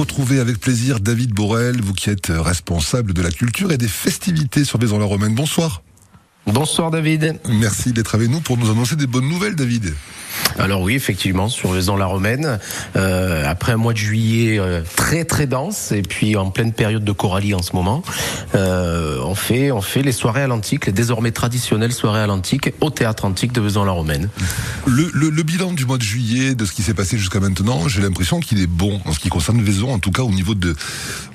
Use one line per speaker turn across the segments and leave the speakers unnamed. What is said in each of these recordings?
retrouver avec plaisir David Borel, vous qui êtes responsable de la culture et des festivités sur Vaison-la-Romaine. Bonsoir.
Bonsoir David.
Merci d'être avec nous pour nous annoncer des bonnes nouvelles David.
Alors oui, effectivement, sur Vaison la Romaine, euh, après un mois de juillet euh, très très dense et puis en pleine période de Coralie en ce moment, euh, on fait on fait les soirées à l'antique, les désormais traditionnelles soirées à l'antique au théâtre antique de Vaison la Romaine.
Le, le, bilan du mois de juillet, de ce qui s'est passé jusqu'à maintenant, j'ai l'impression qu'il est bon en ce qui concerne Vaison, en tout cas au niveau de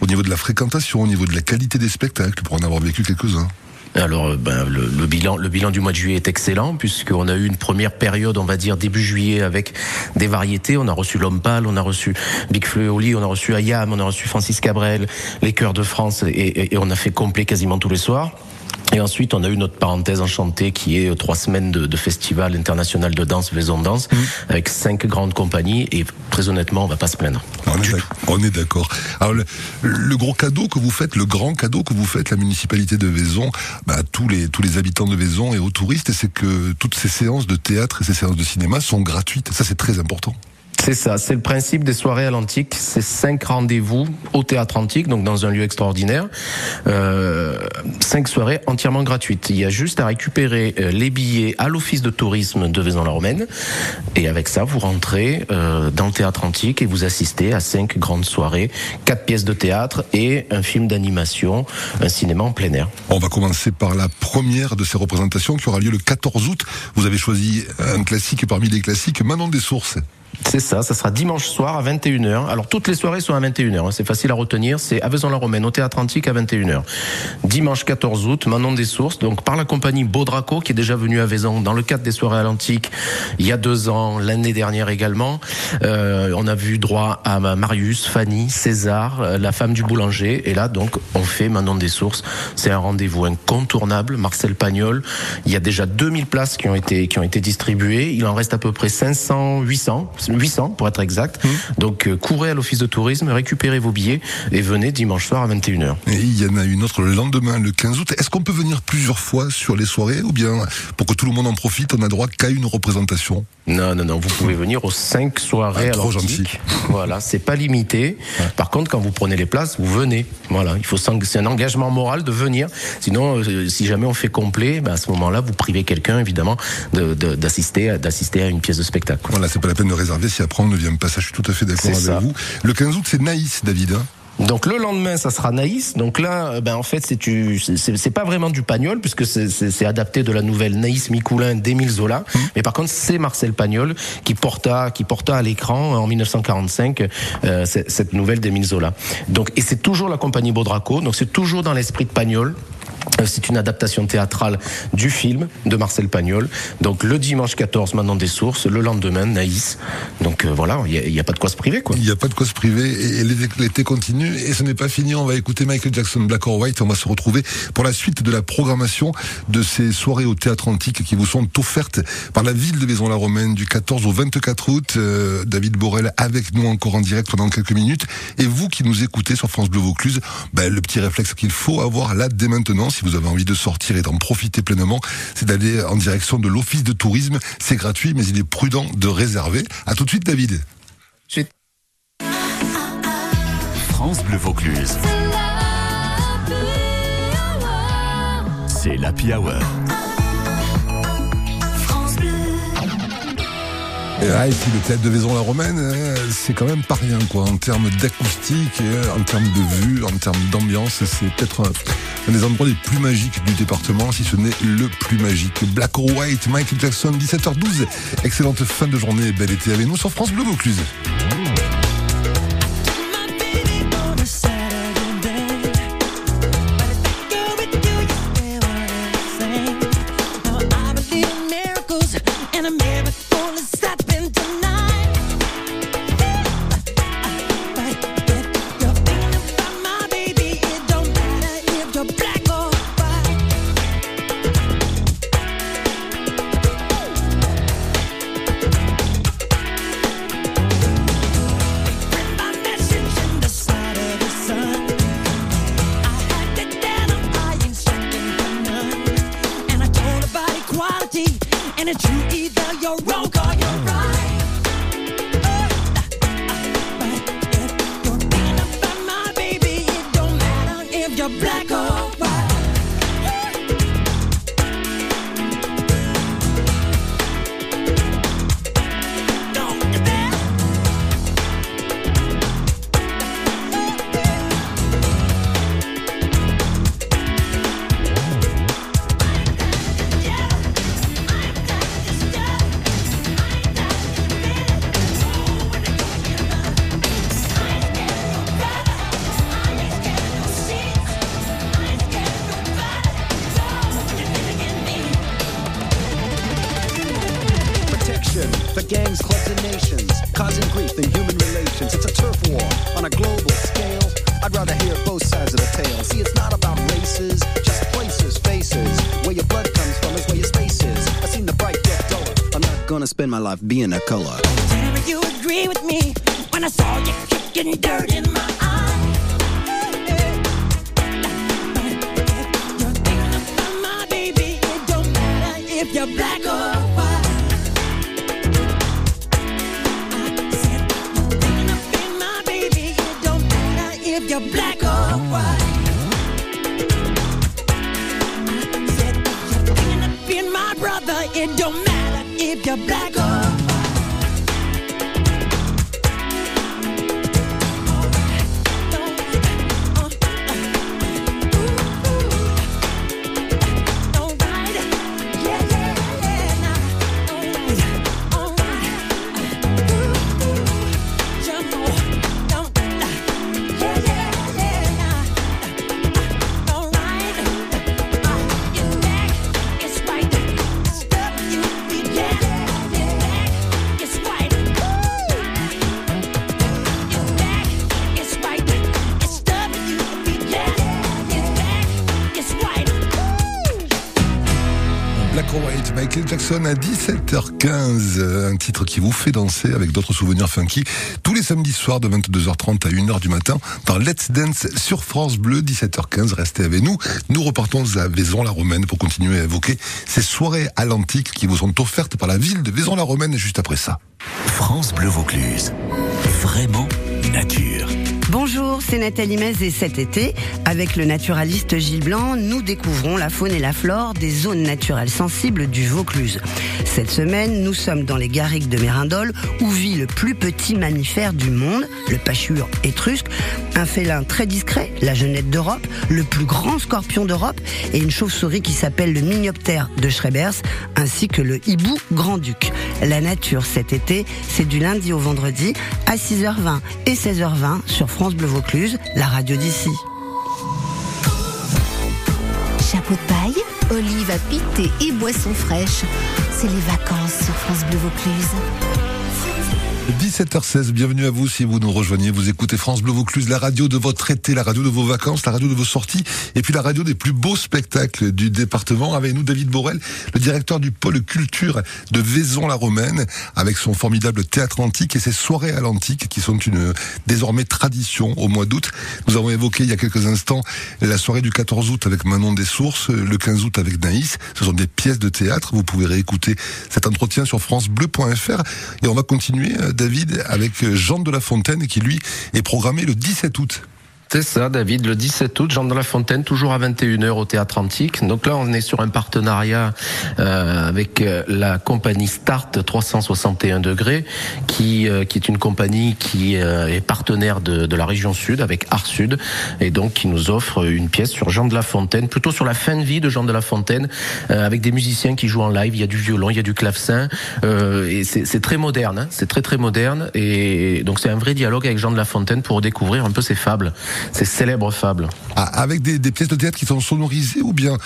au niveau de la fréquentation, au niveau de la qualité des spectacles, pour en avoir vécu quelques-uns.
Alors, euh, ben, le, bilan, le bilan du mois de juillet est excellent puisqu'on a eu une première période, on va dire début juillet, avec des variétés. On a reçu L'Homme on a reçu Big Fleu on a reçu Ayam, on a reçu Francis Cabrel, les Chœurs de France, et, et on a fait complet quasiment tous les soirs. Et ensuite, on a eu notre parenthèse enchantée qui est euh, trois semaines de, de festival international de danse, Vaison Danse, mmh. avec cinq grandes compagnies. Et très honnêtement, on va pas se plaindre.
On est d'accord. Alors, le, gros cadeau que vous faites, le grand cadeau que vous faites, la municipalité de Vaison, bah, tous les tous les habitants de Vaison et aux touristes, c'est que toutes ces séances de théâtre et ces séances de cinéma sont gratuites. Ça, c'est très important.
C'est ça, c'est le principe des soirées à l'antique. C'est cinq rendez-vous au théâtre antique, donc dans un lieu extraordinaire. Euh, cinq soirées entièrement gratuites. Il y a juste à récupérer euh, les billets à l'office de tourisme de Vaison-la-Romaine. Et avec ça, vous rentrez euh, dans le théâtre antique et vous assistez à cinq grandes soirées, quatre pièces de théâtre et un film d'animation, un cinéma en plein air.
On va commencer par la première de ces représentations qui aura lieu le 14 août. Vous avez choisi un classique parmi les classiques, Manon des Sources.
C'est ça, ça sera dimanche soir à 21h. Alors toutes les soirées sont à 21h, hein, c'est facile à retenir, c'est à Vaison-la-Romaine, au Théâtre Antique à 21h. Dimanche 14 août, Manon des Sources, donc par la compagnie Baudraco qui est déjà venue à Vaison dans le cadre des soirées à l'Antique il y a deux ans, l'année dernière également. Euh, on a vu droit à Marius, Fanny, César, euh, la femme du boulanger, et là donc on fait Manon des Sources. C'est un rendez-vous incontournable, Marcel Pagnol. Il y a déjà 2000 places qui ont été, qui ont été distribuées, il en reste à peu près 500, 800 800 pour être exact. Mmh. Donc euh, courez à l'office de tourisme, récupérez vos billets et venez dimanche soir à 21h.
Et il y en a une autre le lendemain, le 15 août. Est-ce qu'on peut venir plusieurs fois sur les soirées ou bien pour que tout le monde en profite, on a droit qu'à une représentation?
Non, non, non, vous pouvez venir aux 5 soirées ah, trop gentil. Voilà, c'est pas limité. Par contre, quand vous prenez les places, vous venez. Voilà, il faut c'est un engagement moral de venir. Sinon, euh, si jamais on fait complet, ben à ce moment-là, vous privez quelqu'un évidemment d'assister d'assister à une pièce de spectacle.
Voilà, c'est pas la peine de réserver si après on ne vient pas. Ça, je suis tout à fait d'accord avec vous. Le 15 août, c'est Naïs, David. Hein.
donc le lendemain, ça sera Naïs. Donc là, euh, ben en fait, c'est c'est pas vraiment du Pagnol puisque c'est adapté de la nouvelle Naïs Micoulin d'Émile Zola. Mmh. Mais par contre, c'est Marcel Pagnol qui porta qui porta à l'écran en 1945 euh, cette nouvelle d'Émile Zola. Donc et c'est toujours la compagnie Baudraco. Donc c'est toujours dans l'esprit de Pagnol. Euh, c'est une adaptation théâtrale du film de Marcel Pagnol. Donc le dimanche 14, maintenant des sources, le lendemain, Naïs. Donc euh, voilà, il n'y a, pas de quoi se priver.
Il n'y a pas de quoi se priver et, l'été continue et ce n'est pas fini. On va écouter Michael Jackson, Black or White. On va se retrouver pour la suite de la programmation de ces soirées au théâtre antique qui vous sont offertes par la ville de Maison-la-Romaine du 14 au 24 août. Euh, David Borel avec nous encore en direct pendant quelques minutes. Et vous qui nous écoutez sur France Bleu Vaucluse, ben, le petit réflexe qu'il faut avoir là dès maintenant si vous avez envie de sortir et d'en profiter pleinement, c'est d'aller en direction de l'office de tourisme. C'est gratuit, mais il est prudent de réserver. À tout de suite, David.
France Bleu Vaucluse. C'est l'Happy Hour.
Ah, et puis le théâtre de Vaison-la-Romaine, euh, c'est quand même pas rien, quoi. En termes d'acoustique, euh, en termes de vue, en termes d'ambiance, c'est peut-être un, des endroits les plus magiques du département, si ce n'est le plus magique. Black or White, Michael Jackson, 17h12. Excellente fin de journée, bel été avec nous sur France Bleu Vaucluse.
something tonight. Gonna spend my life being a color.
You agree with me when I saw you kicking dirt in my eye. You're thinking my baby. It don't matter if you're black or white. I said you're thinking my baby. It don't matter if you're black or white. I said you're thinking of being my brother. It don't matter if you're black or
Jackson à 17h15, euh, un titre qui vous fait danser avec d'autres souvenirs funky tous les samedis soirs de 22h30 à 1h du matin dans Let's Dance sur France Bleu, 17h15. Restez avec nous. Nous repartons à Vaison-la-Romaine pour continuer à évoquer ces soirées à l'antique qui vous sont offertes par la ville de Vaison-la-Romaine juste après ça.
France Bleu Vaucluse. Vraiment nature.
Bonjour, c'est Nathalie Mez et cet été, avec le naturaliste Gilles Blanc, nous découvrons la faune et la flore des zones naturelles sensibles du Vaucluse. Cette semaine, nous sommes dans les garrigues de Mérindol, où vit le plus petit mammifère du monde, le pachure étrusque, un félin très discret, la genette d'Europe, le plus grand scorpion d'Europe, et une chauve-souris qui s'appelle le minioptère de Schrebers, ainsi que le hibou grand-duc. La nature cet été, c'est du lundi au vendredi à 6h20 et 16h20 sur France Bleu Vaucluse, la radio d'ici.
Chapeau de paille, olive à piquer et boissons fraîches. C'est les vacances sur France Bleu Vaucluse.
17h16, bienvenue à vous si vous nous rejoignez. Vous écoutez France Bleu Vaucluse, la radio de votre été, la radio de vos vacances, la radio de vos sorties, et puis la radio des plus beaux spectacles du département. Avec nous, David Borel, le directeur du pôle culture de Vaison-la-Romaine, avec son formidable théâtre antique et ses soirées à l'antique qui sont une désormais tradition au mois d'août. Nous avons évoqué il y a quelques instants la soirée du 14 août avec Manon des Sources, le 15 août avec Naïs. Ce sont des pièces de théâtre. Vous pouvez réécouter cet entretien sur francebleu.fr et on va continuer David, avec Jean de la Fontaine qui lui est programmé le 17 août.
C'est ça, David, le 17 août, Jean de la Fontaine, toujours à 21h au Théâtre Antique. Donc là, on est sur un partenariat euh, avec euh, la compagnie Start 361 degrés, qui, euh, qui est une compagnie qui euh, est partenaire de, la région sud, avec Art Sud, et donc qui nous offre une pièce sur Jean de la Fontaine, plutôt sur la fin de vie de Jean de la Fontaine, euh, avec des musiciens qui jouent en live. Il y a du violon, il y a du clavecin, et c'est très moderne, hein, c'est très très moderne, et donc c'est un vrai dialogue avec Jean de la Fontaine pour découvrir un peu ses fables ces célèbres fables.
Ah, avec des, pièces de théâtre qui sont sonorisées ou bien,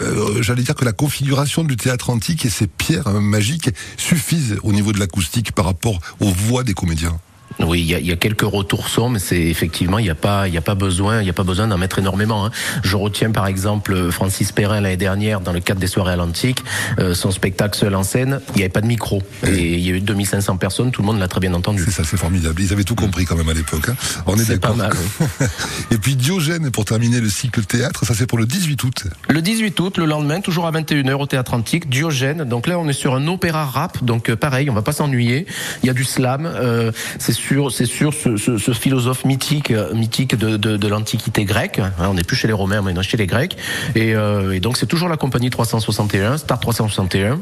euh, j'allais dire que la configuration du théâtre antique et ses pierres magiques suffisent au niveau de l'acoustique par rapport aux voix des comédiens
oui, il y a, y a, quelques retours sons, mais c'est effectivement il n'y a pas il y a pas besoin il y a pas besoin d'en mettre énormément. Hein. Je retiens par exemple Francis Perrin l'année dernière dans le cadre des soirées à l'antique, euh, son spectacle seul en scène, il n'y avait pas de micro et il y a eu 2500 personnes, tout le monde l'a très bien entendu.
C'est ça, c'est formidable. Ils avaient tout compris quand même à l'époque. Hein. On est,
est pas mal.
Oui. et puis Diogène pour terminer le cycle théâtre, ça c'est pour le 18 août.
Le 18 août, le lendemain, toujours à 21h au théâtre antique, Diogène. Donc là on est sur un opéra rap, donc euh, pareil, on va pas s'ennuyer. Il y a du slam, euh, c'est c'est sûr ce, ce, ce, philosophe mythique, mythique de, de, de l'Antiquité grecque. Hein, on n'est plus chez les Romains, mais chez les Grecs. Et, euh, et donc c'est toujours la compagnie 361, Star 361.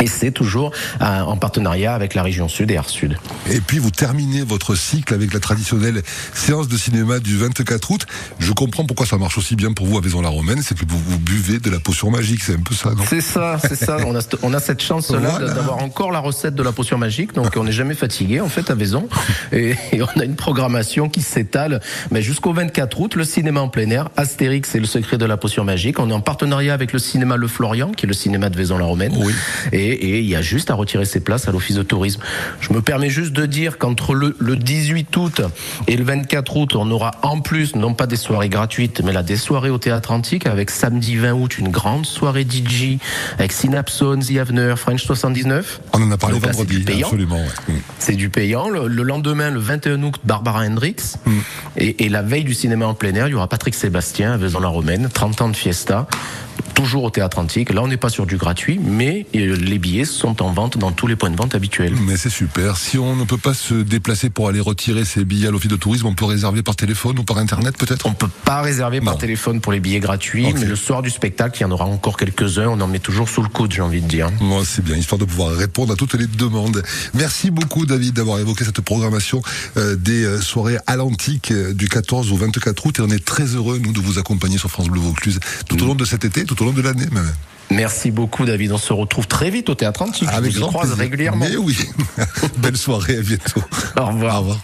Et c'est toujours euh, en partenariat avec la région Sud et Art Sud.
Et puis vous terminez votre cycle avec la traditionnelle séance de cinéma du 24 août. Je comprends pourquoi ça marche aussi bien pour vous à Vaison-la-Romaine, c'est que vous, vous buvez de la potion magique, c'est un peu ça, non?
C'est ça, c'est ça. On a, on a cette chance-là voilà. d'avoir encore la recette de la potion magique, donc on n'est jamais fatigué en fait à Vaison. Et, et on a une programmation qui s'étale mais jusqu'au 24 août. Le cinéma en plein air, Astérix et le secret de la potion magique. On est en partenariat avec le cinéma Le Florian, qui est le cinéma de Vaison-la-Romaine.
Oui.
Et, il y a juste à retirer ses places à l'office de tourisme. Je me permets juste de dire qu'entre le, le 18 août et le 24 août, on aura en plus, non pas des soirées gratuites, mais là des soirées au Théâtre Antique avec samedi 20 août une grande soirée DJ avec Synapson, The Avener, French 79.
On en a parlé vendredi,
du payant.
absolument. ouais.
C'est du payant. Le, le lendemain, le 21 août, Barbara Hendricks.
Mm.
Et, et la veille du cinéma en plein air, il y aura Patrick Sébastien à Vaison-la-Romaine, 30 ans de fiesta. Toujours au Théâtre Antique. Là, on n'est pas sur du gratuit, mais euh, les billets sont en vente dans tous les points de vente habituels.
Mais c'est super. Si on ne peut pas se déplacer pour aller retirer ses billets à l'office de tourisme, on peut réserver par téléphone ou par internet peut-être?
On peut pas réserver par téléphone pour les billets gratuits, mais le soir du spectacle, il y en aura encore quelques-uns. On en met toujours sous le coude, j'ai envie de dire.
Moi, c'est bien, histoire de pouvoir répondre à toutes les demandes. Merci beaucoup, David, d'avoir évoqué cette programmation euh, des euh, soirées à l'antique du 14 au 24 août. Et on est très heureux, nous, de vous accompagner sur France Bleu Vaucluse tout au long de cet été, tout au long de l'année même.
Merci beaucoup, David. On se retrouve très vite au Théâtre Antique. Je
Avec
vous y
grand
croise
plaisir.
régulièrement.
Mais oui. Belle soirée, à bientôt.
Au revoir.
Au revoir.